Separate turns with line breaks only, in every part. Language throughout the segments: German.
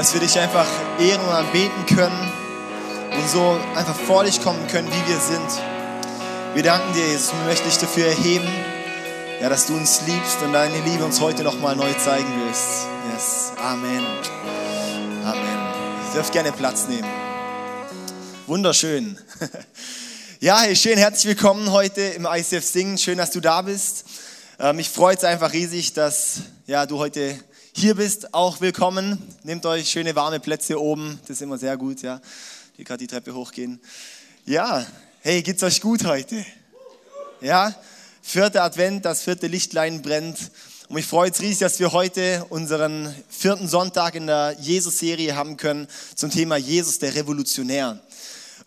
dass wir dich einfach ehren und anbeten können und so einfach vor dich kommen können, wie wir sind. Wir danken dir, Jesus, wir möchten dich dafür erheben, ja, dass du uns liebst und deine Liebe uns heute nochmal neu zeigen willst. Yes. Amen. Amen. Ihr dürft gerne Platz nehmen. Wunderschön. Ja, hey, schön, herzlich willkommen heute im ICF Singen. Schön, dass du da bist. Mich freut es einfach riesig, dass ja, du heute hier bist. Auch willkommen. Nehmt euch schöne warme Plätze oben. Das ist immer sehr gut, ja. Die gerade die Treppe hochgehen. Ja, hey, geht's euch gut heute? Ja, vierter Advent, das vierte Lichtlein brennt. Und mich freut es riesig, dass wir heute unseren vierten Sonntag in der Jesus-Serie haben können zum Thema Jesus, der Revolutionär.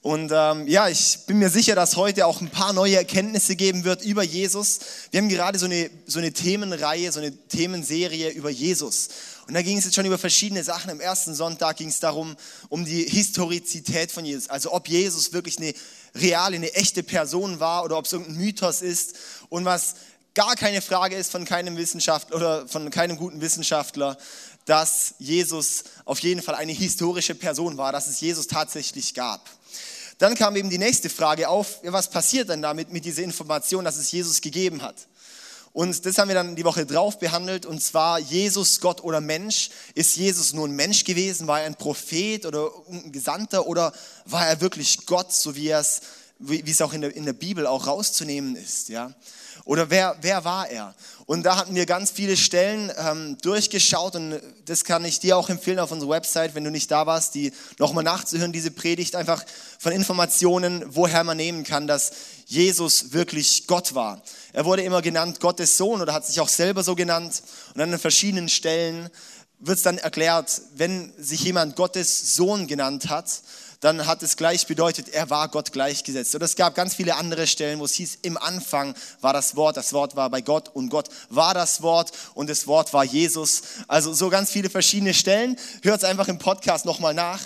Und ähm, ja, ich bin mir sicher, dass heute auch ein paar neue Erkenntnisse geben wird über Jesus. Wir haben gerade so eine, so eine Themenreihe, so eine Themenserie über Jesus. Und da ging es jetzt schon über verschiedene Sachen. Im ersten Sonntag ging es darum, um die Historizität von Jesus. Also ob Jesus wirklich eine reale, eine echte Person war oder ob es irgendein Mythos ist. Und was gar keine Frage ist von keinem Wissenschaftler oder von keinem guten Wissenschaftler, dass Jesus auf jeden Fall eine historische Person war, dass es Jesus tatsächlich gab. Dann kam eben die nächste Frage auf, was passiert denn damit mit dieser Information, dass es Jesus gegeben hat? Und das haben wir dann die Woche drauf behandelt, und zwar Jesus, Gott oder Mensch. Ist Jesus nur ein Mensch gewesen? War er ein Prophet oder ein Gesandter? Oder war er wirklich Gott, so wie, es, wie es auch in der, in der Bibel auch rauszunehmen ist? Ja? Oder wer, wer war er? Und da hatten wir ganz viele Stellen ähm, durchgeschaut und das kann ich dir auch empfehlen auf unserer Website, wenn du nicht da warst, die nochmal nachzuhören, diese Predigt, einfach von Informationen, woher man nehmen kann, dass Jesus wirklich Gott war. Er wurde immer genannt Gottes Sohn oder hat sich auch selber so genannt und an verschiedenen Stellen wird es dann erklärt, wenn sich jemand Gottes Sohn genannt hat, dann hat es gleich bedeutet, er war Gott gleichgesetzt. Und es gab ganz viele andere Stellen, wo es hieß, im Anfang war das Wort, das Wort war bei Gott und Gott war das Wort und das Wort war Jesus. Also so ganz viele verschiedene Stellen. Hört es einfach im Podcast nochmal nach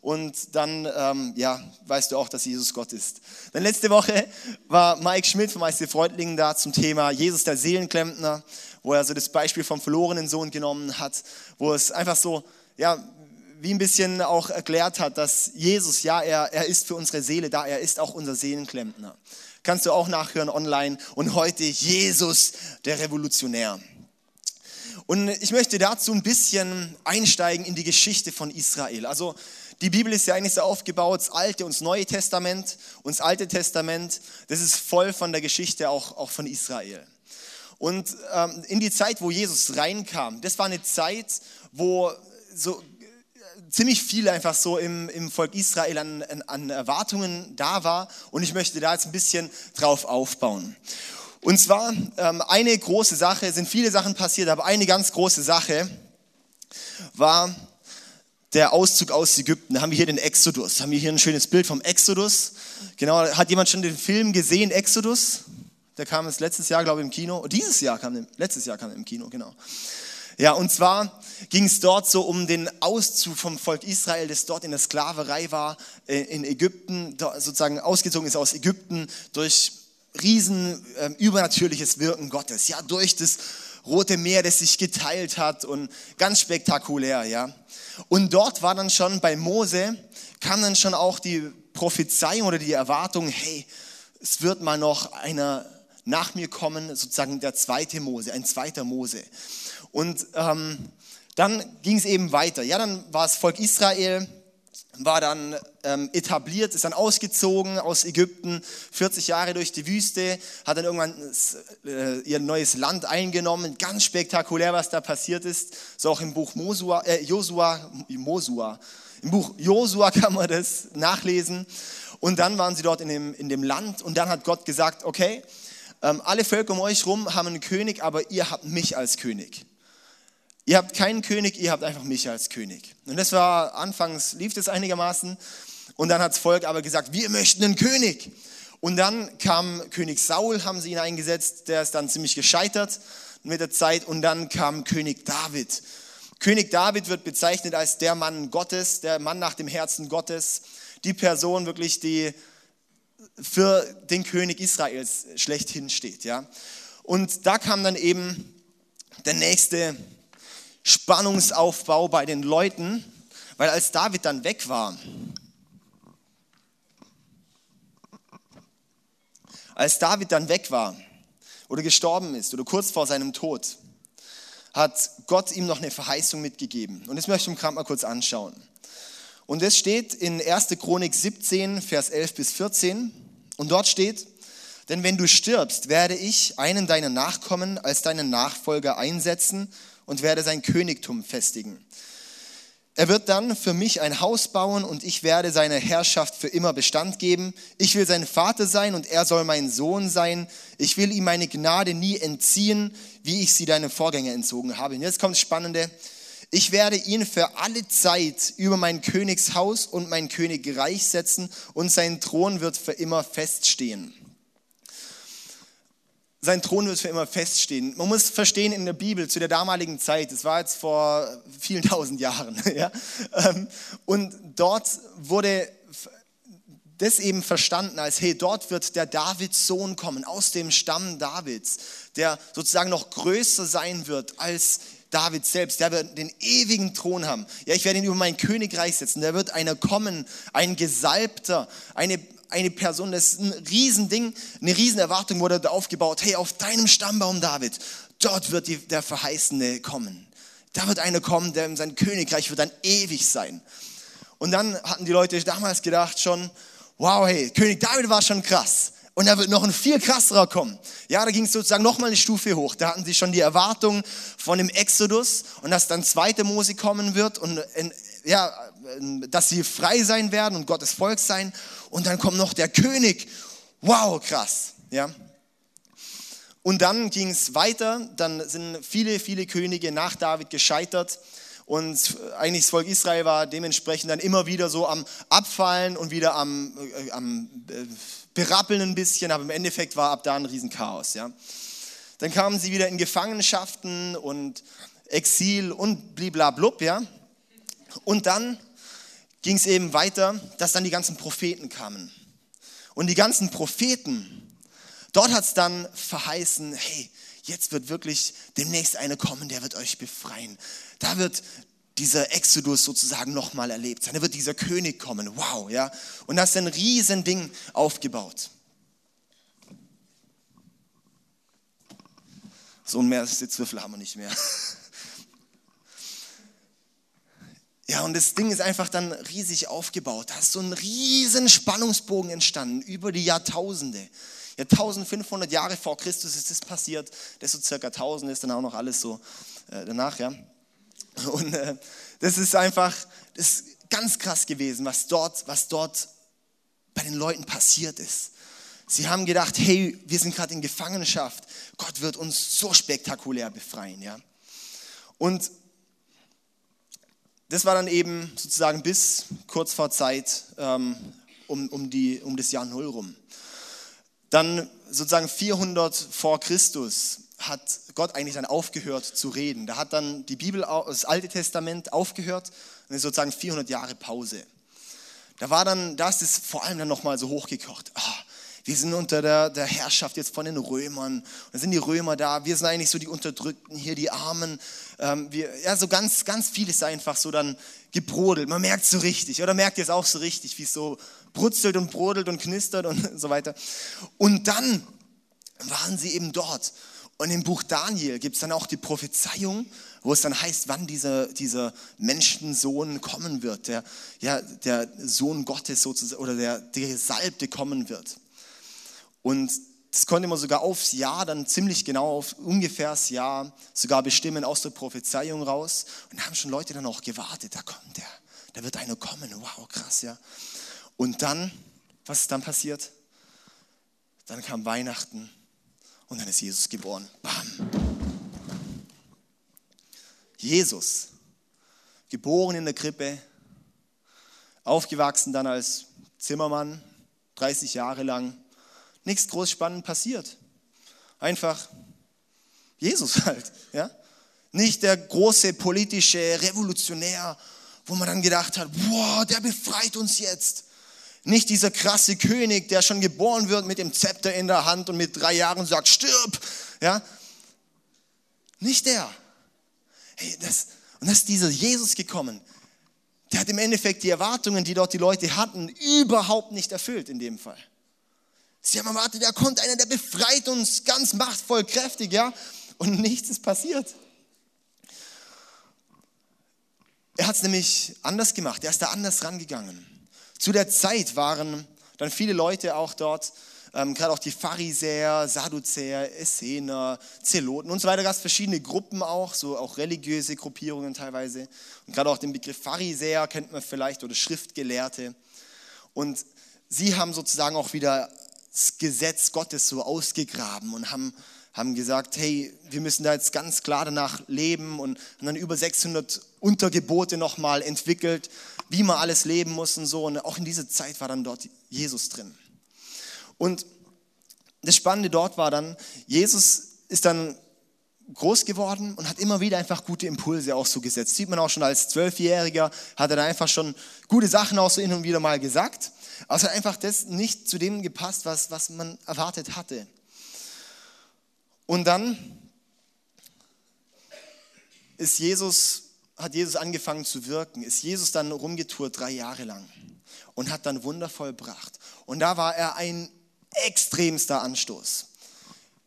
und dann ähm, ja, weißt du auch, dass Jesus Gott ist. Dann letzte Woche war Mike Schmidt vom ICF Freudlingen da zum Thema Jesus der Seelenklempner, wo er so das Beispiel vom verlorenen Sohn genommen hat, wo es einfach so, ja, wie ein bisschen auch erklärt hat, dass Jesus, ja, er, er ist für unsere Seele da, er ist auch unser Seelenklempner. Kannst du auch nachhören online. Und heute Jesus, der Revolutionär. Und ich möchte dazu ein bisschen einsteigen in die Geschichte von Israel. Also die Bibel ist ja eigentlich so aufgebaut, das Alte und das Neue Testament. Und das Alte Testament, das ist voll von der Geschichte auch, auch von Israel. Und ähm, in die Zeit, wo Jesus reinkam, das war eine Zeit, wo so ziemlich viel einfach so im, im Volk Israel an, an Erwartungen da war und ich möchte da jetzt ein bisschen drauf aufbauen. Und zwar ähm, eine große Sache, sind viele Sachen passiert, aber eine ganz große Sache war der Auszug aus Ägypten. Da haben wir hier den Exodus. Haben wir hier ein schönes Bild vom Exodus. Genau, hat jemand schon den Film gesehen, Exodus? Der kam jetzt letztes Jahr, glaube ich, im Kino. Dieses Jahr kam, letztes Jahr kam er im Kino, genau. Ja, und zwar ging es dort so um den Auszug vom Volk Israel, das dort in der Sklaverei war, äh, in Ägypten, sozusagen ausgezogen ist aus Ägypten durch riesen äh, übernatürliches Wirken Gottes, ja, durch das Rote Meer, das sich geteilt hat und ganz spektakulär, ja. Und dort war dann schon bei Mose, kam dann schon auch die Prophezeiung oder die Erwartung, hey, es wird mal noch einer nach mir kommen, sozusagen der zweite Mose, ein zweiter Mose. Und ähm, dann ging es eben weiter. Ja, dann war das Volk Israel, war dann ähm, etabliert, ist dann ausgezogen aus Ägypten, 40 Jahre durch die Wüste, hat dann irgendwann äh, ihr neues Land eingenommen. Ganz spektakulär, was da passiert ist. So auch im Buch Mosua, äh, Josua, Mosua. Im Buch Josua kann man das nachlesen. Und dann waren sie dort in dem, in dem Land und dann hat Gott gesagt, okay, ähm, alle Völker um euch rum haben einen König, aber ihr habt mich als König. Ihr habt keinen König, ihr habt einfach mich als König. Und das war, anfangs lief das einigermaßen. Und dann hat das Volk aber gesagt, wir möchten einen König. Und dann kam König Saul, haben sie ihn eingesetzt, der ist dann ziemlich gescheitert mit der Zeit. Und dann kam König David. König David wird bezeichnet als der Mann Gottes, der Mann nach dem Herzen Gottes, die Person wirklich, die für den König Israels schlechthin steht. Ja? Und da kam dann eben der nächste Spannungsaufbau bei den Leuten, weil als David dann weg war, als David dann weg war oder gestorben ist oder kurz vor seinem Tod, hat Gott ihm noch eine Verheißung mitgegeben. Und das möchte ich mir gerade mal kurz anschauen. Und es steht in 1. Chronik 17, Vers 11 bis 14. Und dort steht, denn wenn du stirbst, werde ich einen deiner Nachkommen als deinen Nachfolger einsetzen und werde sein Königtum festigen. Er wird dann für mich ein Haus bauen und ich werde seine Herrschaft für immer Bestand geben. Ich will sein Vater sein und er soll mein Sohn sein. Ich will ihm meine Gnade nie entziehen, wie ich sie deinem Vorgänger entzogen habe. Und jetzt kommt das Spannende. Ich werde ihn für alle Zeit über mein Königshaus und mein Königreich setzen und sein Thron wird für immer feststehen sein Thron wird für immer feststehen. Man muss verstehen in der Bibel zu der damaligen Zeit, das war jetzt vor vielen tausend Jahren, ja, ähm, und dort wurde das eben verstanden als, hey, dort wird der Davids Sohn kommen, aus dem Stamm Davids, der sozusagen noch größer sein wird als David selbst, der wird den ewigen Thron haben. Ja, ich werde ihn über mein Königreich setzen. Da wird einer kommen, ein Gesalbter, eine, eine Person, das ist ein Riesending, eine Riesenerwartung wurde da aufgebaut. Hey, auf deinem Stammbaum, David, dort wird die, der Verheißene kommen. Da wird einer kommen, der sein Königreich wird dann ewig sein. Und dann hatten die Leute damals gedacht schon, wow, hey, König David war schon krass. Und da wird noch ein viel krasserer kommen. Ja, da ging es sozusagen nochmal eine Stufe hoch. Da hatten sie schon die Erwartung von dem Exodus und dass dann zweite Mose kommen wird und ja, dass sie frei sein werden und Gottes Volk sein. Und dann kommt noch der König. Wow, krass. Ja. Und dann ging es weiter. Dann sind viele, viele Könige nach David gescheitert. Und eigentlich das Volk Israel war dementsprechend dann immer wieder so am Abfallen und wieder am, äh, am äh, Berappeln ein bisschen. Aber im Endeffekt war ab da ein Riesenchaos. Ja. Dann kamen sie wieder in Gefangenschaften und Exil und bliblablub. Ja. Und dann ging es eben weiter, dass dann die ganzen Propheten kamen. Und die ganzen Propheten, dort hat es dann verheißen, hey, jetzt wird wirklich demnächst einer kommen, der wird euch befreien. Da wird dieser Exodus sozusagen nochmal erlebt sein. Da wird dieser König kommen. Wow, ja. Und da ist ein Riesending aufgebaut. So ein mehr Sitzwürfel haben wir nicht mehr. Ja, und das Ding ist einfach dann riesig aufgebaut. Da ist so ein riesen Spannungsbogen entstanden über die Jahrtausende. Ja, 1500 Jahre vor Christus ist das passiert. Das so circa 1000 ist dann auch noch alles so äh, danach, ja. Und äh, das ist einfach, das ist ganz krass gewesen, was dort, was dort bei den Leuten passiert ist. Sie haben gedacht, hey, wir sind gerade in Gefangenschaft. Gott wird uns so spektakulär befreien, ja. Und das war dann eben sozusagen bis kurz vor Zeit ähm, um, um, die, um das Jahr Null rum. Dann sozusagen 400 vor Christus hat Gott eigentlich dann aufgehört zu reden. Da hat dann die Bibel, das Alte Testament aufgehört und ist sozusagen 400 Jahre Pause. Da war dann, da ist es vor allem dann nochmal so hochgekocht. Ah, wir sind unter der, der Herrschaft jetzt von den Römern. Dann sind die Römer da. Wir sind eigentlich so die Unterdrückten hier, die Armen. Ähm, wir, ja, so ganz, ganz viel ist einfach so dann gebrodelt. Man merkt so richtig. Oder merkt ihr es auch so richtig, wie es so brutzelt und brodelt und knistert und so weiter. Und dann waren sie eben dort. Und im Buch Daniel gibt es dann auch die Prophezeiung, wo es dann heißt, wann dieser, dieser Menschensohn kommen wird, der, ja, der Sohn Gottes sozusagen, oder der, der Gesalbte kommen wird. Und das konnte man sogar aufs Jahr, dann ziemlich genau auf ungefähr das Jahr sogar bestimmen aus der Prophezeiung raus. Und da haben schon Leute dann auch gewartet, da kommt der, da wird einer kommen, wow, krass, ja. Und dann, was ist dann passiert? Dann kam Weihnachten und dann ist Jesus geboren. Bam. Jesus, geboren in der Krippe, aufgewachsen dann als Zimmermann, 30 Jahre lang nichts groß spannend passiert. Einfach Jesus halt, ja? Nicht der große politische Revolutionär, wo man dann gedacht hat, boah, der befreit uns jetzt. Nicht dieser krasse König, der schon geboren wird mit dem Zepter in der Hand und mit drei Jahren sagt, stirb, ja? Nicht der. Hey, das, und das ist dieser Jesus gekommen. Der hat im Endeffekt die Erwartungen, die dort die Leute hatten, überhaupt nicht erfüllt in dem Fall. Sie haben erwartet, da kommt einer, der befreit uns ganz machtvoll, kräftig, ja, und nichts ist passiert. Er hat es nämlich anders gemacht, er ist da anders rangegangen. Zu der Zeit waren dann viele Leute auch dort, ähm, gerade auch die Pharisäer, Sadduzäer, Essener, Zeloten und so weiter. gab es verschiedene Gruppen auch, so auch religiöse Gruppierungen teilweise. Und gerade auch den Begriff Pharisäer kennt man vielleicht oder Schriftgelehrte. Und sie haben sozusagen auch wieder das Gesetz Gottes so ausgegraben und haben, haben gesagt, hey, wir müssen da jetzt ganz klar danach leben und haben dann über 600 Untergebote nochmal entwickelt, wie man alles leben muss und so. Und auch in dieser Zeit war dann dort Jesus drin. Und das Spannende dort war dann, Jesus ist dann groß geworden und hat immer wieder einfach gute Impulse auch so gesetzt. Sieht man auch schon als Zwölfjähriger, hat er da einfach schon gute Sachen auch so hin und wieder mal gesagt. Es hat einfach das nicht zu dem gepasst, was, was man erwartet hatte. Und dann ist Jesus, hat Jesus angefangen zu wirken, ist Jesus dann rumgetourt drei Jahre lang und hat dann Wunder vollbracht. Und da war er ein extremster Anstoß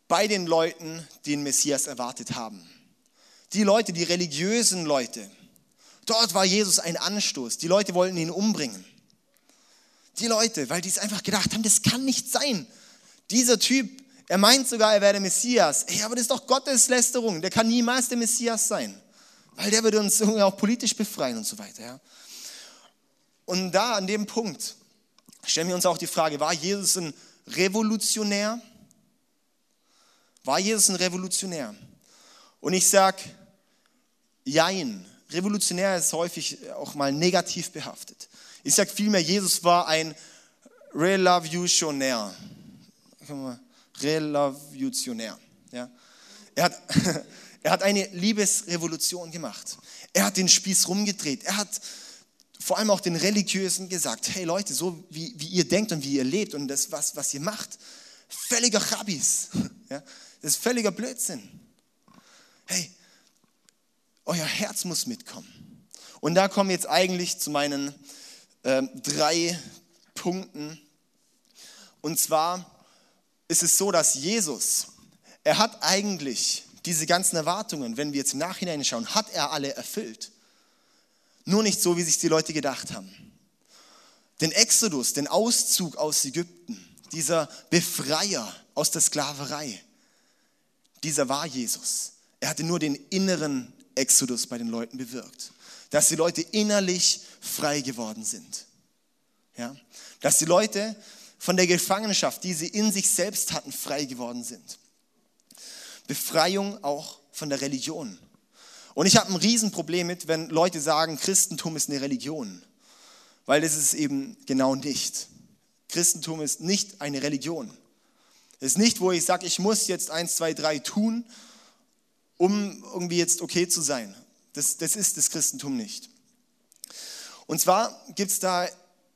bei den Leuten, die den Messias erwartet haben. Die Leute, die religiösen Leute, dort war Jesus ein Anstoß. Die Leute wollten ihn umbringen. Die Leute, weil die es einfach gedacht haben, das kann nicht sein. Dieser Typ, er meint sogar, er wäre der Messias. Ey, aber das ist doch Gotteslästerung. Der kann niemals der Messias sein. Weil der würde uns auch politisch befreien und so weiter. Ja. Und da an dem Punkt stellen wir uns auch die Frage, war Jesus ein revolutionär? War Jesus ein Revolutionär? Und ich sage, jein. Revolutionär ist häufig auch mal negativ behaftet. Ich sage vielmehr, Jesus war ein Revolutionär. Revolutionär. Ja. Er, hat, er hat eine Liebesrevolution gemacht. Er hat den Spieß rumgedreht. Er hat vor allem auch den Religiösen gesagt, hey Leute, so wie, wie ihr denkt und wie ihr lebt und das, was, was ihr macht, völliger Chabis. Ja? Das ist völliger Blödsinn. Hey, euer Herz muss mitkommen. Und da kommen wir jetzt eigentlich zu meinen äh, drei Punkten. Und zwar ist es so, dass Jesus, er hat eigentlich diese ganzen Erwartungen, wenn wir jetzt im Nachhinein schauen, hat er alle erfüllt. Nur nicht so, wie sich die Leute gedacht haben. Den Exodus, den Auszug aus Ägypten, dieser Befreier aus der Sklaverei, dieser war Jesus. Er hatte nur den inneren Exodus bei den Leuten bewirkt. Dass die Leute innerlich frei geworden sind. Ja? Dass die Leute von der Gefangenschaft, die sie in sich selbst hatten, frei geworden sind. Befreiung auch von der Religion. Und ich habe ein Riesenproblem mit, wenn Leute sagen, Christentum ist eine Religion. Weil das ist eben genau nicht. Christentum ist nicht eine Religion. Es ist nicht, wo ich sage, ich muss jetzt eins, zwei, drei tun, um irgendwie jetzt okay zu sein. Das, das ist das Christentum nicht. Und zwar gibt es da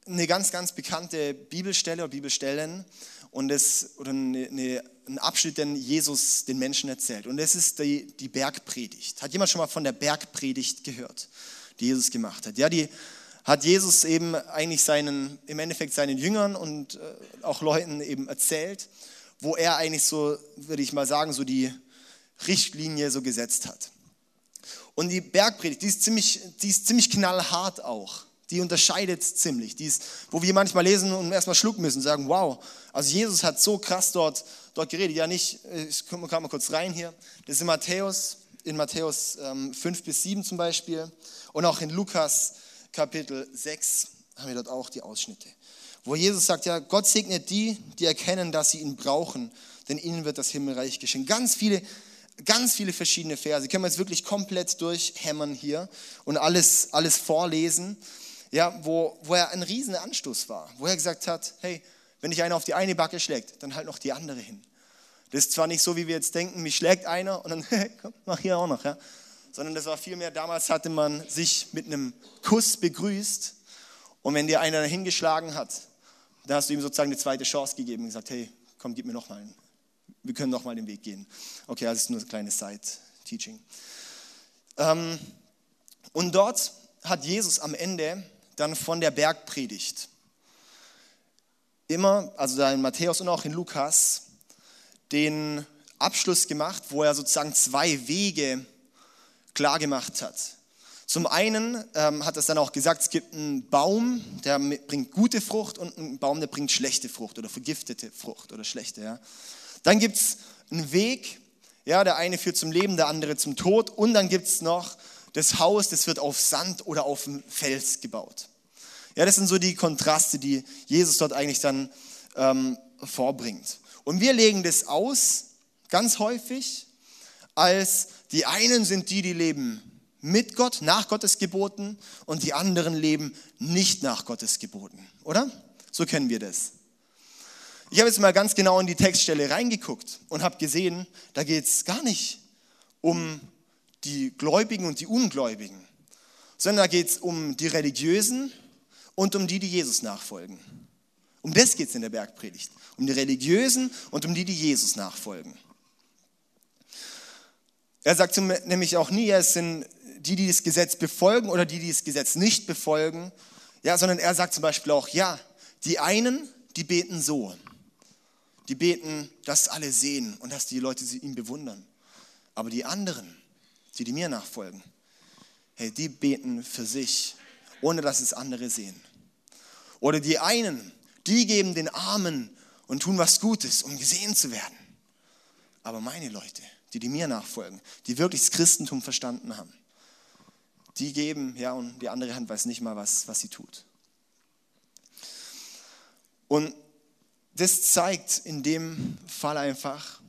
eine ganz, ganz bekannte Bibelstelle oder Bibelstellen und das, oder eine, eine, ein Abschnitt, den Jesus den Menschen erzählt. Und das ist die, die Bergpredigt. Hat jemand schon mal von der Bergpredigt gehört, die Jesus gemacht hat? Ja, die hat Jesus eben eigentlich seinen, im Endeffekt seinen Jüngern und äh, auch Leuten eben erzählt, wo er eigentlich so, würde ich mal sagen, so die Richtlinie so gesetzt hat. Und die Bergpredigt, die ist ziemlich, die ist ziemlich knallhart auch. Die unterscheidet ziemlich. Die ist, wo wir manchmal lesen und erstmal schlucken müssen, sagen, wow, also Jesus hat so krass dort, dort geredet. Ja, nicht, ich komme mal kurz rein hier. Das ist in Matthäus, in Matthäus ähm, 5 bis 7 zum Beispiel. Und auch in Lukas Kapitel 6 haben wir dort auch die Ausschnitte. Wo Jesus sagt, ja, Gott segnet die, die erkennen, dass sie ihn brauchen, denn ihnen wird das Himmelreich geschehen. Ganz viele ganz viele verschiedene Verse. Können wir jetzt wirklich komplett durchhämmern hier und alles, alles vorlesen ja, wo, wo er ein riesen Anstoß war, wo er gesagt hat, hey, wenn dich einer auf die eine Backe schlägt, dann halt noch die andere hin. Das ist zwar nicht so, wie wir jetzt denken, mich schlägt einer und dann, komm, mach hier auch noch, ja. Sondern das war vielmehr, damals hatte man sich mit einem Kuss begrüßt und wenn dir einer hingeschlagen hat, dann hast du ihm sozusagen eine zweite Chance gegeben und gesagt, hey, komm, gib mir noch mal einen. Wir können noch mal den Weg gehen. Okay, also ist nur eine kleine Side Teaching. Ähm, und dort hat Jesus am Ende dann von der Bergpredigt immer, also da in Matthäus und auch in Lukas, den Abschluss gemacht, wo er sozusagen zwei Wege klar gemacht hat. Zum einen ähm, hat er dann auch gesagt, es gibt einen Baum, der bringt gute Frucht und einen Baum, der bringt schlechte Frucht oder vergiftete Frucht oder schlechte. Ja. Dann gibt es einen Weg, ja, der eine führt zum Leben, der andere zum Tod und dann gibt es noch das Haus, das wird auf Sand oder auf dem Fels gebaut. Ja, das sind so die Kontraste, die Jesus dort eigentlich dann ähm, vorbringt. Und wir legen das aus, ganz häufig, als die einen sind die, die leben mit Gott, nach Gottes Geboten und die anderen leben nicht nach Gottes Geboten, oder? So kennen wir das. Ich habe jetzt mal ganz genau in die Textstelle reingeguckt und habe gesehen, da geht es gar nicht um die Gläubigen und die Ungläubigen, sondern da geht es um die Religiösen und um die, die Jesus nachfolgen. Um das geht es in der Bergpredigt. Um die Religiösen und um die, die Jesus nachfolgen. Er sagt nämlich auch nie, es sind die, die das Gesetz befolgen oder die, die das Gesetz nicht befolgen. Ja, sondern er sagt zum Beispiel auch, ja, die einen, die beten so. Die beten, dass alle sehen und dass die Leute ihn bewundern. Aber die anderen, die, die mir nachfolgen, hey, die beten für sich, ohne dass es andere sehen. Oder die einen, die geben den Armen und tun was Gutes, um gesehen zu werden. Aber meine Leute, die, die mir nachfolgen, die wirklich das Christentum verstanden haben, die geben, ja, und die andere Hand weiß nicht mal, was, was sie tut. Und das zeigt in dem Fall einfach,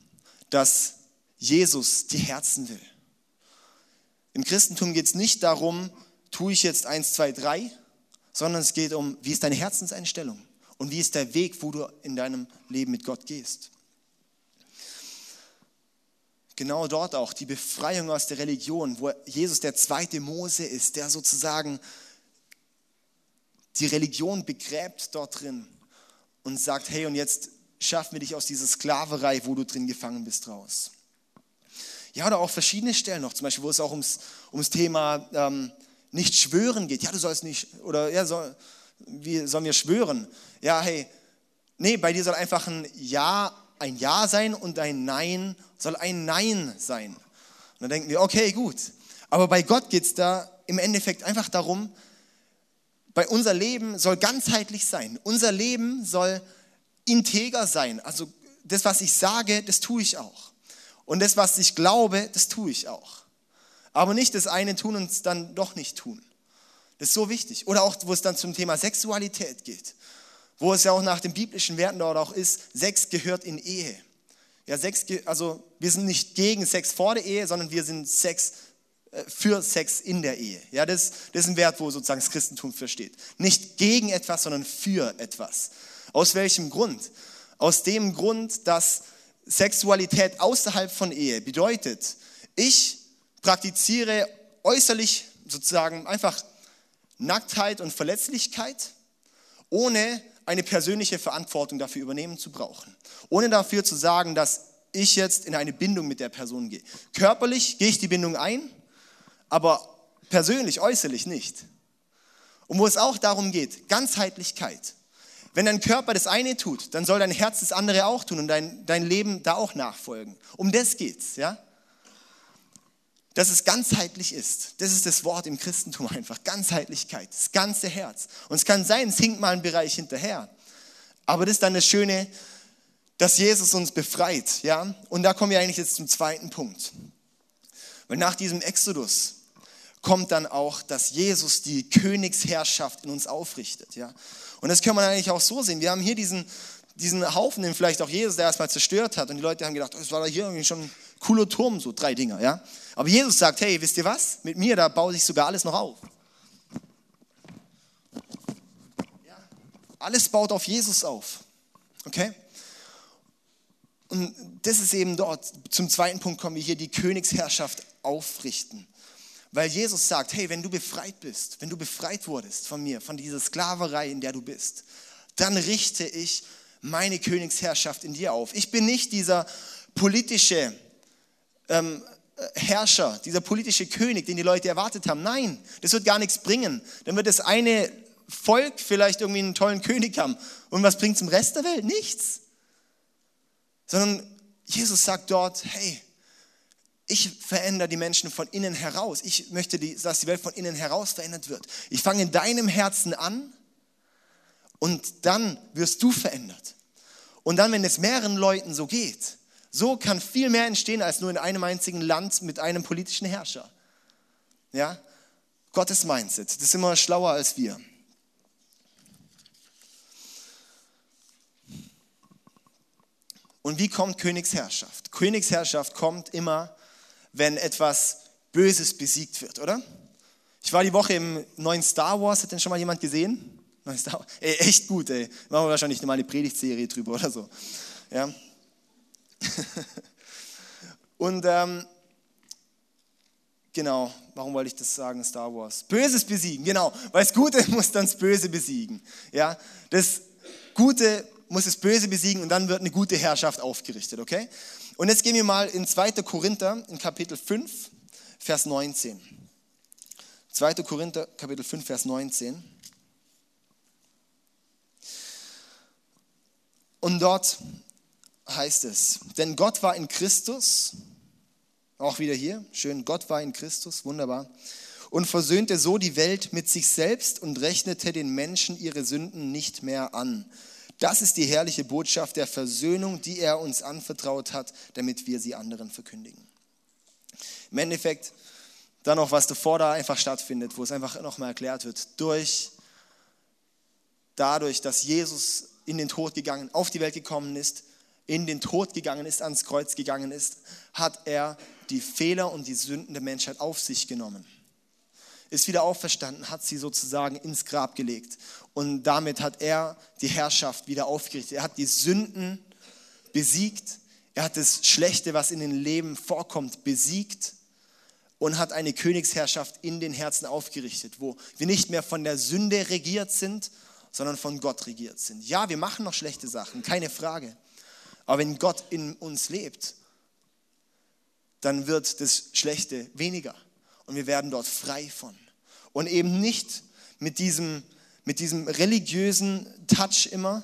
dass Jesus die Herzen will. Im Christentum geht es nicht darum, tue ich jetzt eins, zwei, drei, sondern es geht um, wie ist deine Herzenseinstellung und wie ist der Weg, wo du in deinem Leben mit Gott gehst genau dort auch die Befreiung aus der Religion, wo Jesus der zweite Mose ist, der sozusagen die Religion begräbt dort drin und sagt, hey, und jetzt schaffen wir dich aus dieser Sklaverei, wo du drin gefangen bist, raus. Ja, oder auch verschiedene Stellen noch, zum Beispiel, wo es auch ums, ums Thema ähm, nicht schwören geht. Ja, du sollst nicht, oder ja, soll, wie sollen wir schwören? Ja, hey, nee, bei dir soll einfach ein Ja ein Ja sein und ein Nein soll ein Nein sein. Und dann denken wir, okay, gut. Aber bei Gott geht es da im Endeffekt einfach darum, bei unser Leben soll ganzheitlich sein. Unser Leben soll integer sein. Also das, was ich sage, das tue ich auch. Und das, was ich glaube, das tue ich auch. Aber nicht das eine tun und es dann doch nicht tun. Das ist so wichtig. Oder auch, wo es dann zum Thema Sexualität geht wo es ja auch nach den biblischen Werten dort auch ist, Sex gehört in Ehe. Ja, Sex, also wir sind nicht gegen Sex vor der Ehe, sondern wir sind Sex für Sex in der Ehe. Ja, das, das ist ein Wert, wo sozusagen das Christentum versteht. Nicht gegen etwas, sondern für etwas. Aus welchem Grund? Aus dem Grund, dass Sexualität außerhalb von Ehe bedeutet, ich praktiziere äußerlich sozusagen einfach Nacktheit und Verletzlichkeit, ohne eine persönliche Verantwortung dafür übernehmen zu brauchen. Ohne dafür zu sagen, dass ich jetzt in eine Bindung mit der Person gehe. Körperlich gehe ich die Bindung ein, aber persönlich, äußerlich nicht. Und wo es auch darum geht, Ganzheitlichkeit. Wenn dein Körper das eine tut, dann soll dein Herz das andere auch tun und dein, dein Leben da auch nachfolgen. Um das geht's, ja? dass es ganzheitlich ist. Das ist das Wort im Christentum einfach. Ganzheitlichkeit, das ganze Herz. Und es kann sein, es hinkt mal ein Bereich hinterher. Aber das ist dann das Schöne, dass Jesus uns befreit. Ja? Und da kommen wir eigentlich jetzt zum zweiten Punkt. Weil nach diesem Exodus kommt dann auch, dass Jesus die Königsherrschaft in uns aufrichtet. Ja? Und das kann man eigentlich auch so sehen. Wir haben hier diesen, diesen Haufen, den vielleicht auch Jesus der erstmal zerstört hat. Und die Leute haben gedacht, es war da hier irgendwie schon ein cooler Turm, so drei Dinger. Ja? Aber Jesus sagt, hey, wisst ihr was? Mit mir, da baue ich sogar alles noch auf. Ja, alles baut auf Jesus auf. Okay? Und das ist eben dort, zum zweiten Punkt kommen wir hier, die Königsherrschaft aufrichten. Weil Jesus sagt, hey, wenn du befreit bist, wenn du befreit wurdest von mir, von dieser Sklaverei, in der du bist, dann richte ich meine Königsherrschaft in dir auf. Ich bin nicht dieser politische ähm, Herrscher, dieser politische König, den die Leute erwartet haben. Nein, das wird gar nichts bringen. Dann wird das eine Volk vielleicht irgendwie einen tollen König haben. Und was bringt zum Rest der Welt? Nichts. Sondern Jesus sagt dort, hey, ich verändere die Menschen von innen heraus. Ich möchte, dass die Welt von innen heraus verändert wird. Ich fange in deinem Herzen an und dann wirst du verändert. Und dann, wenn es mehreren Leuten so geht, so kann viel mehr entstehen als nur in einem einzigen Land mit einem politischen Herrscher. Ja? Gottes Mindset, das ist immer schlauer als wir. Und wie kommt Königsherrschaft? Königsherrschaft kommt immer, wenn etwas Böses besiegt wird, oder? Ich war die Woche im neuen Star Wars, hat denn schon mal jemand gesehen? Ey, echt gut, ey. Machen wir wahrscheinlich mal eine Predigtserie drüber oder so. Ja. Und ähm, genau, warum wollte ich das sagen, Star Wars? Böses besiegen, genau, weil das Gute muss dann das Böse besiegen. Ja, das Gute muss das Böse besiegen und dann wird eine gute Herrschaft aufgerichtet, okay? Und jetzt gehen wir mal in 2. Korinther, in Kapitel 5, Vers 19. 2. Korinther, Kapitel 5, Vers 19. Und dort heißt es, denn Gott war in Christus, auch wieder hier, schön, Gott war in Christus, wunderbar, und versöhnte so die Welt mit sich selbst und rechnete den Menschen ihre Sünden nicht mehr an. Das ist die herrliche Botschaft der Versöhnung, die er uns anvertraut hat, damit wir sie anderen verkündigen. Im Endeffekt dann noch, was davor da einfach stattfindet, wo es einfach nochmal erklärt wird, durch, dadurch, dass Jesus in den Tod gegangen, auf die Welt gekommen ist, in den Tod gegangen ist, ans Kreuz gegangen ist, hat er die Fehler und die Sünden der Menschheit auf sich genommen. Ist wieder auferstanden, hat sie sozusagen ins Grab gelegt. Und damit hat er die Herrschaft wieder aufgerichtet. Er hat die Sünden besiegt. Er hat das Schlechte, was in den Leben vorkommt, besiegt und hat eine Königsherrschaft in den Herzen aufgerichtet, wo wir nicht mehr von der Sünde regiert sind, sondern von Gott regiert sind. Ja, wir machen noch schlechte Sachen, keine Frage. Aber wenn Gott in uns lebt, dann wird das Schlechte weniger und wir werden dort frei von. Und eben nicht mit diesem, mit diesem religiösen Touch immer,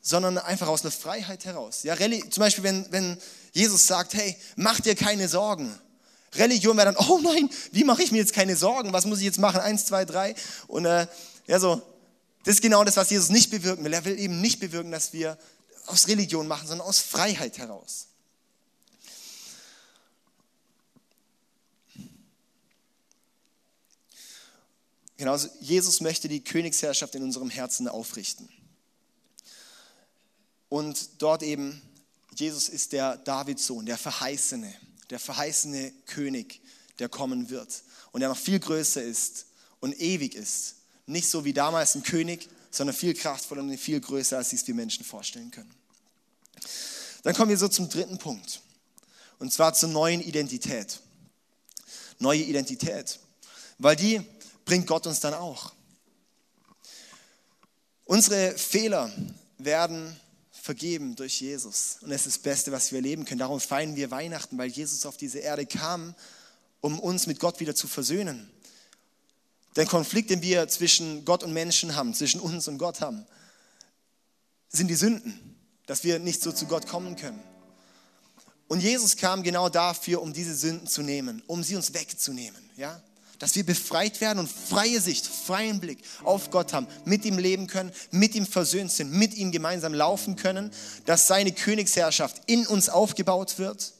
sondern einfach aus einer Freiheit heraus. Ja, zum Beispiel, wenn, wenn Jesus sagt, hey, mach dir keine Sorgen. Religion wäre dann, oh nein, wie mache ich mir jetzt keine Sorgen? Was muss ich jetzt machen? Eins, zwei, drei. Und äh, ja, so, das ist genau das, was Jesus nicht bewirken will. Er will eben nicht bewirken, dass wir aus Religion machen, sondern aus Freiheit heraus. Genauso, Jesus möchte die Königsherrschaft in unserem Herzen aufrichten. Und dort eben, Jesus ist der Davidssohn, der Verheißene, der verheißene König, der kommen wird und der noch viel größer ist und ewig ist. Nicht so wie damals ein König, sondern viel kraftvoller und viel größer, als es wir Menschen vorstellen können. Dann kommen wir so zum dritten Punkt. Und zwar zur neuen Identität. Neue Identität. Weil die bringt Gott uns dann auch. Unsere Fehler werden vergeben durch Jesus. Und es ist das Beste, was wir erleben können. Darum feiern wir Weihnachten, weil Jesus auf diese Erde kam, um uns mit Gott wieder zu versöhnen. Der Konflikt, den wir zwischen Gott und Menschen haben, zwischen uns und Gott haben, sind die Sünden, dass wir nicht so zu Gott kommen können. Und Jesus kam genau dafür, um diese Sünden zu nehmen, um sie uns wegzunehmen, ja? Dass wir befreit werden und freie Sicht, freien Blick auf Gott haben, mit ihm leben können, mit ihm versöhnt sind, mit ihm gemeinsam laufen können, dass seine Königsherrschaft in uns aufgebaut wird,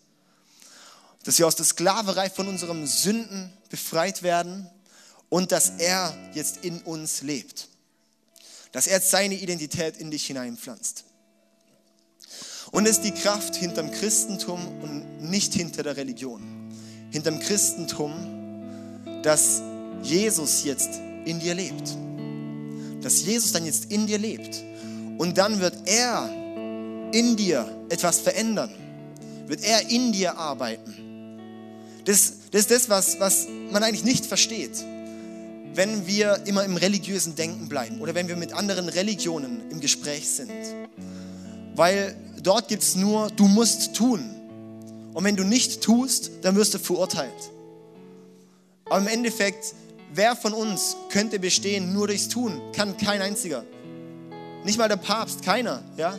dass wir aus der Sklaverei von unseren Sünden befreit werden und dass er jetzt in uns lebt. Dass er jetzt seine Identität in dich hineinpflanzt. Und es ist die Kraft hinterm Christentum und nicht hinter der Religion. Hinterm Christentum, dass Jesus jetzt in dir lebt. Dass Jesus dann jetzt in dir lebt. Und dann wird er in dir etwas verändern. Wird er in dir arbeiten. Das, das ist das, was, was man eigentlich nicht versteht wenn wir immer im religiösen Denken bleiben oder wenn wir mit anderen Religionen im Gespräch sind. Weil dort gibt es nur, du musst tun. Und wenn du nicht tust, dann wirst du verurteilt. Aber im Endeffekt, wer von uns könnte bestehen nur durchs Tun? Kann kein einziger. Nicht mal der Papst, keiner, ja?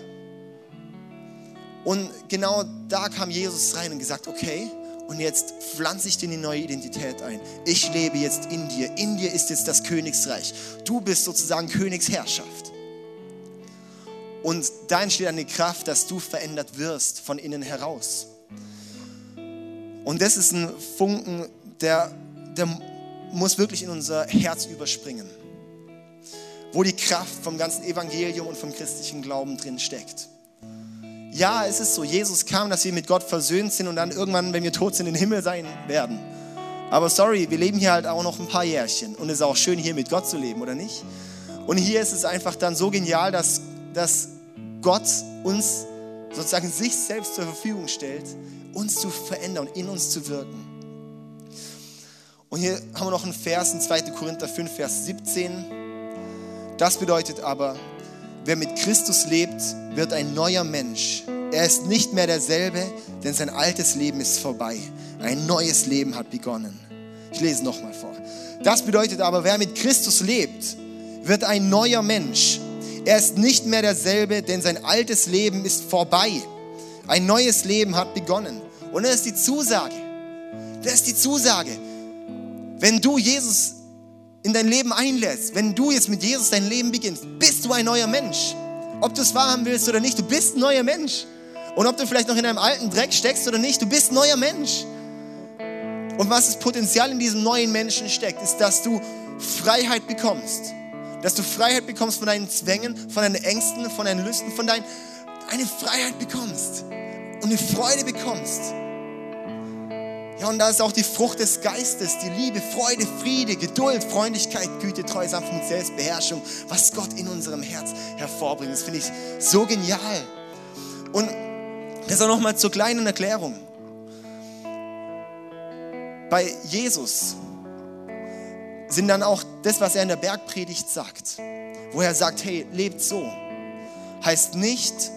Und genau da kam Jesus rein und gesagt, okay, und jetzt pflanze ich dir eine neue Identität ein. Ich lebe jetzt in dir. In dir ist jetzt das Königsreich. Du bist sozusagen Königsherrschaft. Und da entsteht eine Kraft, dass du verändert wirst von innen heraus. Und das ist ein Funken, der, der muss wirklich in unser Herz überspringen. Wo die Kraft vom ganzen Evangelium und vom christlichen Glauben drin steckt. Ja, es ist so, Jesus kam, dass wir mit Gott versöhnt sind und dann irgendwann, wenn wir tot sind, in den Himmel sein werden. Aber sorry, wir leben hier halt auch noch ein paar Jährchen und es ist auch schön, hier mit Gott zu leben, oder nicht? Und hier ist es einfach dann so genial, dass, dass Gott uns sozusagen sich selbst zur Verfügung stellt, uns zu verändern in uns zu wirken. Und hier haben wir noch einen Vers in 2. Korinther 5, Vers 17. Das bedeutet aber, Wer mit Christus lebt, wird ein neuer Mensch. Er ist nicht mehr derselbe, denn sein altes Leben ist vorbei. Ein neues Leben hat begonnen. Ich lese nochmal vor. Das bedeutet aber, wer mit Christus lebt, wird ein neuer Mensch. Er ist nicht mehr derselbe, denn sein altes Leben ist vorbei. Ein neues Leben hat begonnen. Und das ist die Zusage. Das ist die Zusage. Wenn du Jesus in dein Leben einlässt, wenn du jetzt mit Jesus dein Leben beginnst, bist du ein neuer Mensch. Ob du es wahrhaben willst oder nicht, du bist ein neuer Mensch. Und ob du vielleicht noch in einem alten Dreck steckst oder nicht, du bist ein neuer Mensch. Und was das Potenzial in diesem neuen Menschen steckt, ist, dass du Freiheit bekommst. Dass du Freiheit bekommst von deinen Zwängen, von deinen Ängsten, von deinen Lüsten, von deinen, eine Freiheit bekommst und eine Freude bekommst. Ja, und da ist auch die Frucht des Geistes, die Liebe, Freude, Friede, Geduld, Freundlichkeit, Güte, Treue, Sanftmut, Selbstbeherrschung, was Gott in unserem Herz hervorbringt. Das finde ich so genial. Und das auch nochmal zur kleinen Erklärung. Bei Jesus sind dann auch das, was er in der Bergpredigt sagt, wo er sagt, hey, lebt so, heißt nicht,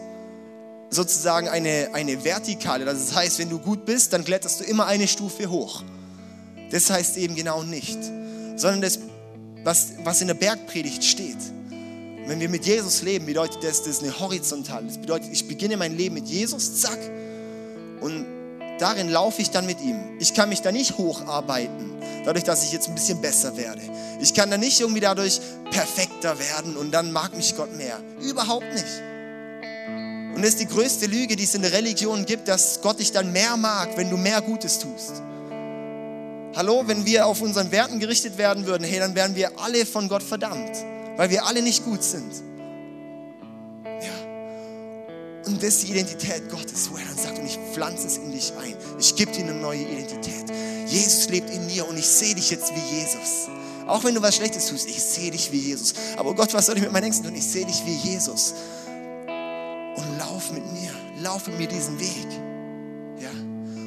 sozusagen eine, eine Vertikale. Das heißt, wenn du gut bist, dann kletterst du immer eine Stufe hoch. Das heißt eben genau nicht. Sondern das, was, was in der Bergpredigt steht. Wenn wir mit Jesus leben, bedeutet das, das ist eine horizontale. Das bedeutet, ich beginne mein Leben mit Jesus, zack. Und darin laufe ich dann mit ihm. Ich kann mich da nicht hocharbeiten, dadurch, dass ich jetzt ein bisschen besser werde. Ich kann da nicht irgendwie dadurch perfekter werden und dann mag mich Gott mehr. Überhaupt nicht. Und das ist die größte Lüge, die es in der Religion gibt, dass Gott dich dann mehr mag, wenn du mehr Gutes tust. Hallo, wenn wir auf unseren Werten gerichtet werden würden, hey, dann wären wir alle von Gott verdammt, weil wir alle nicht gut sind. Ja. Und das ist die Identität Gottes, wo er dann sagt, und ich pflanze es in dich ein. Ich gebe dir eine neue Identität. Jesus lebt in mir und ich sehe dich jetzt wie Jesus. Auch wenn du was Schlechtes tust, ich sehe dich wie Jesus. Aber Gott, was soll ich mit meinen Ängsten tun? Ich sehe dich wie Jesus und lauf mit mir, lauf mit mir diesen Weg. Ja?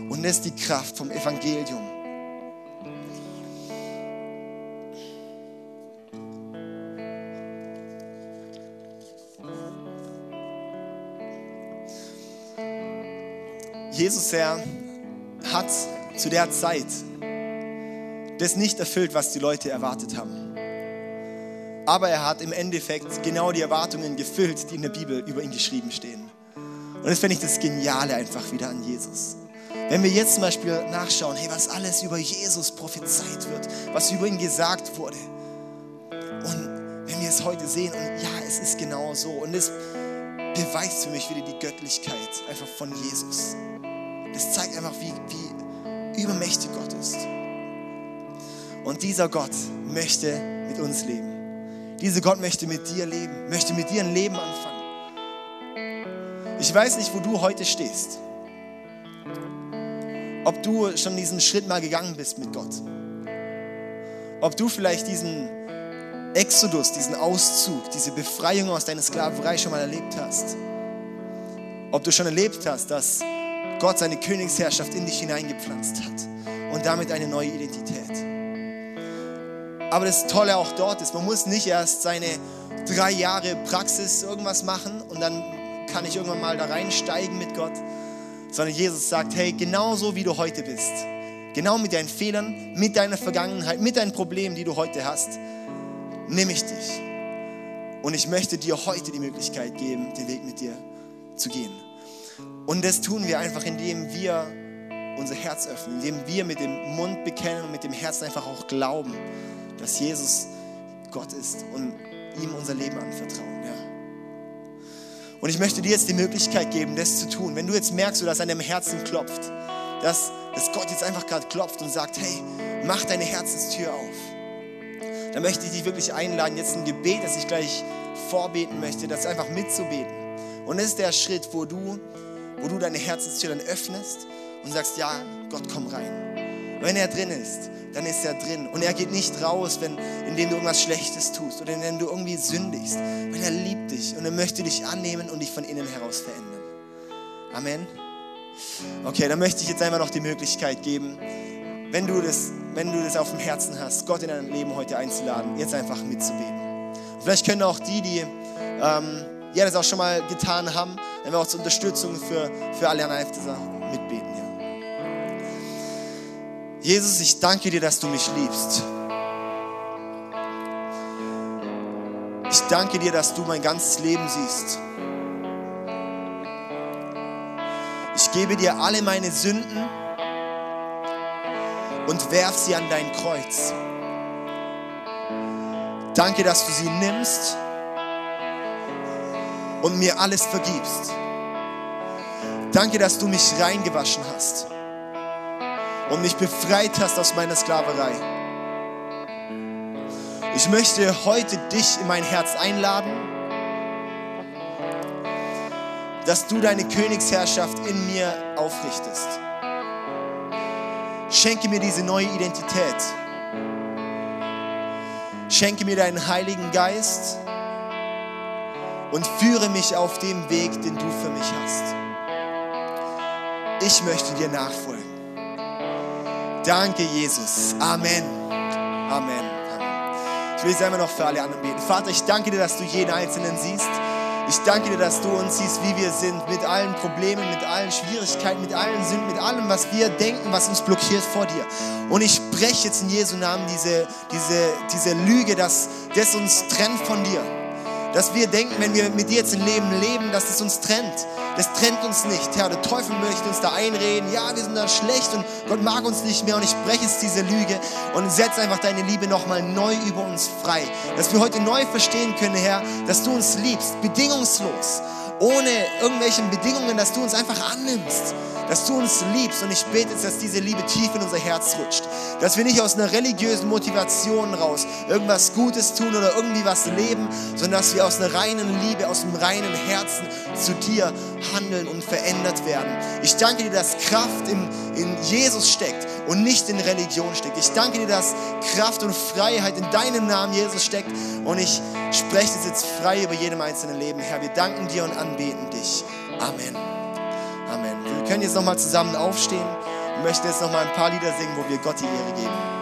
Und das ist die Kraft vom Evangelium. Jesus, Herr, hat zu der Zeit das nicht erfüllt, was die Leute erwartet haben. Aber er hat im Endeffekt genau die Erwartungen gefüllt, die in der Bibel über ihn geschrieben stehen. Und das finde ich das Geniale einfach wieder an Jesus. Wenn wir jetzt zum Beispiel nachschauen, hey, was alles über Jesus prophezeit wird, was über ihn gesagt wurde. Und wenn wir es heute sehen, und ja, es ist genau so. Und es beweist für mich wieder die Göttlichkeit einfach von Jesus. Das zeigt einfach, wie, wie übermächtig Gott ist. Und dieser Gott möchte mit uns leben. Dieser Gott möchte mit dir leben, möchte mit dir ein Leben anfangen. Ich weiß nicht, wo du heute stehst. Ob du schon diesen Schritt mal gegangen bist mit Gott. Ob du vielleicht diesen Exodus, diesen Auszug, diese Befreiung aus deiner Sklaverei schon mal erlebt hast. Ob du schon erlebt hast, dass Gott seine Königsherrschaft in dich hineingepflanzt hat und damit eine neue Identität. Aber das Tolle auch dort ist, man muss nicht erst seine drei Jahre Praxis irgendwas machen und dann kann ich irgendwann mal da reinsteigen mit Gott, sondern Jesus sagt, hey, genauso wie du heute bist, genau mit deinen Fehlern, mit deiner Vergangenheit, mit deinen Problemen, die du heute hast, nehme ich dich. Und ich möchte dir heute die Möglichkeit geben, den Weg mit dir zu gehen. Und das tun wir einfach, indem wir unser Herz öffnen, indem wir mit dem Mund bekennen und mit dem Herzen einfach auch glauben, dass Jesus Gott ist und ihm unser Leben anvertrauen. Ja. Und ich möchte dir jetzt die Möglichkeit geben, das zu tun. Wenn du jetzt merkst, dass an deinem Herzen klopft, dass, dass Gott jetzt einfach gerade klopft und sagt, hey, mach deine Herzenstür auf. Dann möchte ich dich wirklich einladen, jetzt ein Gebet, das ich gleich vorbeten möchte, das einfach mitzubeten. Und das ist der Schritt, wo du, wo du deine Herzenstür dann öffnest und sagst, ja, Gott, komm rein. Wenn er drin ist, dann ist er drin. Und er geht nicht raus, wenn, indem du irgendwas Schlechtes tust oder indem du irgendwie sündigst. Weil er liebt dich und er möchte dich annehmen und dich von innen heraus verändern. Amen. Okay, dann möchte ich jetzt einmal noch die Möglichkeit geben, wenn du das, wenn du das auf dem Herzen hast, Gott in dein Leben heute einzuladen, jetzt einfach mitzubeten. Vielleicht können auch die, die ähm, ja, das auch schon mal getan haben, einfach auch zur Unterstützung für, für alle an Sachen mitbeten. Jesus, ich danke dir, dass du mich liebst. Ich danke dir, dass du mein ganzes Leben siehst. Ich gebe dir alle meine Sünden und werf sie an dein Kreuz. Danke, dass du sie nimmst und mir alles vergibst. Danke, dass du mich reingewaschen hast und mich befreit hast aus meiner Sklaverei. Ich möchte heute dich in mein Herz einladen, dass du deine Königsherrschaft in mir aufrichtest. Schenke mir diese neue Identität. Schenke mir deinen Heiligen Geist und führe mich auf dem Weg, den du für mich hast. Ich möchte dir nachfolgen. Danke, Jesus. Amen. Amen. Ich will einmal noch für alle anderen beten. Vater, ich danke dir, dass du jeden Einzelnen siehst. Ich danke dir, dass du uns siehst, wie wir sind, mit allen Problemen, mit allen Schwierigkeiten, mit allen Sünden, mit allem, was wir denken, was uns blockiert vor dir. Und ich spreche jetzt in Jesu Namen diese, diese, diese Lüge, dass das uns trennt von dir dass wir denken, wenn wir mit dir jetzt ein Leben leben, dass es uns trennt. Das trennt uns nicht. Herr, der Teufel möchte uns da einreden, ja, wir sind da schlecht und Gott mag uns nicht mehr und ich breche jetzt diese Lüge und setze einfach deine Liebe nochmal neu über uns frei. Dass wir heute neu verstehen können, Herr, dass du uns liebst, bedingungslos, ohne irgendwelchen Bedingungen, dass du uns einfach annimmst dass du uns liebst. Und ich bete jetzt, dass diese Liebe tief in unser Herz rutscht. Dass wir nicht aus einer religiösen Motivation raus irgendwas Gutes tun oder irgendwie was leben, sondern dass wir aus einer reinen Liebe, aus einem reinen Herzen zu dir handeln und verändert werden. Ich danke dir, dass Kraft in, in Jesus steckt und nicht in Religion steckt. Ich danke dir, dass Kraft und Freiheit in deinem Namen Jesus steckt. Und ich spreche es jetzt frei über jedem einzelnen Leben. Herr, wir danken dir und anbeten dich. Amen. Amen. Wir können jetzt nochmal zusammen aufstehen und möchten jetzt nochmal ein paar Lieder singen, wo wir Gott die Ehre geben.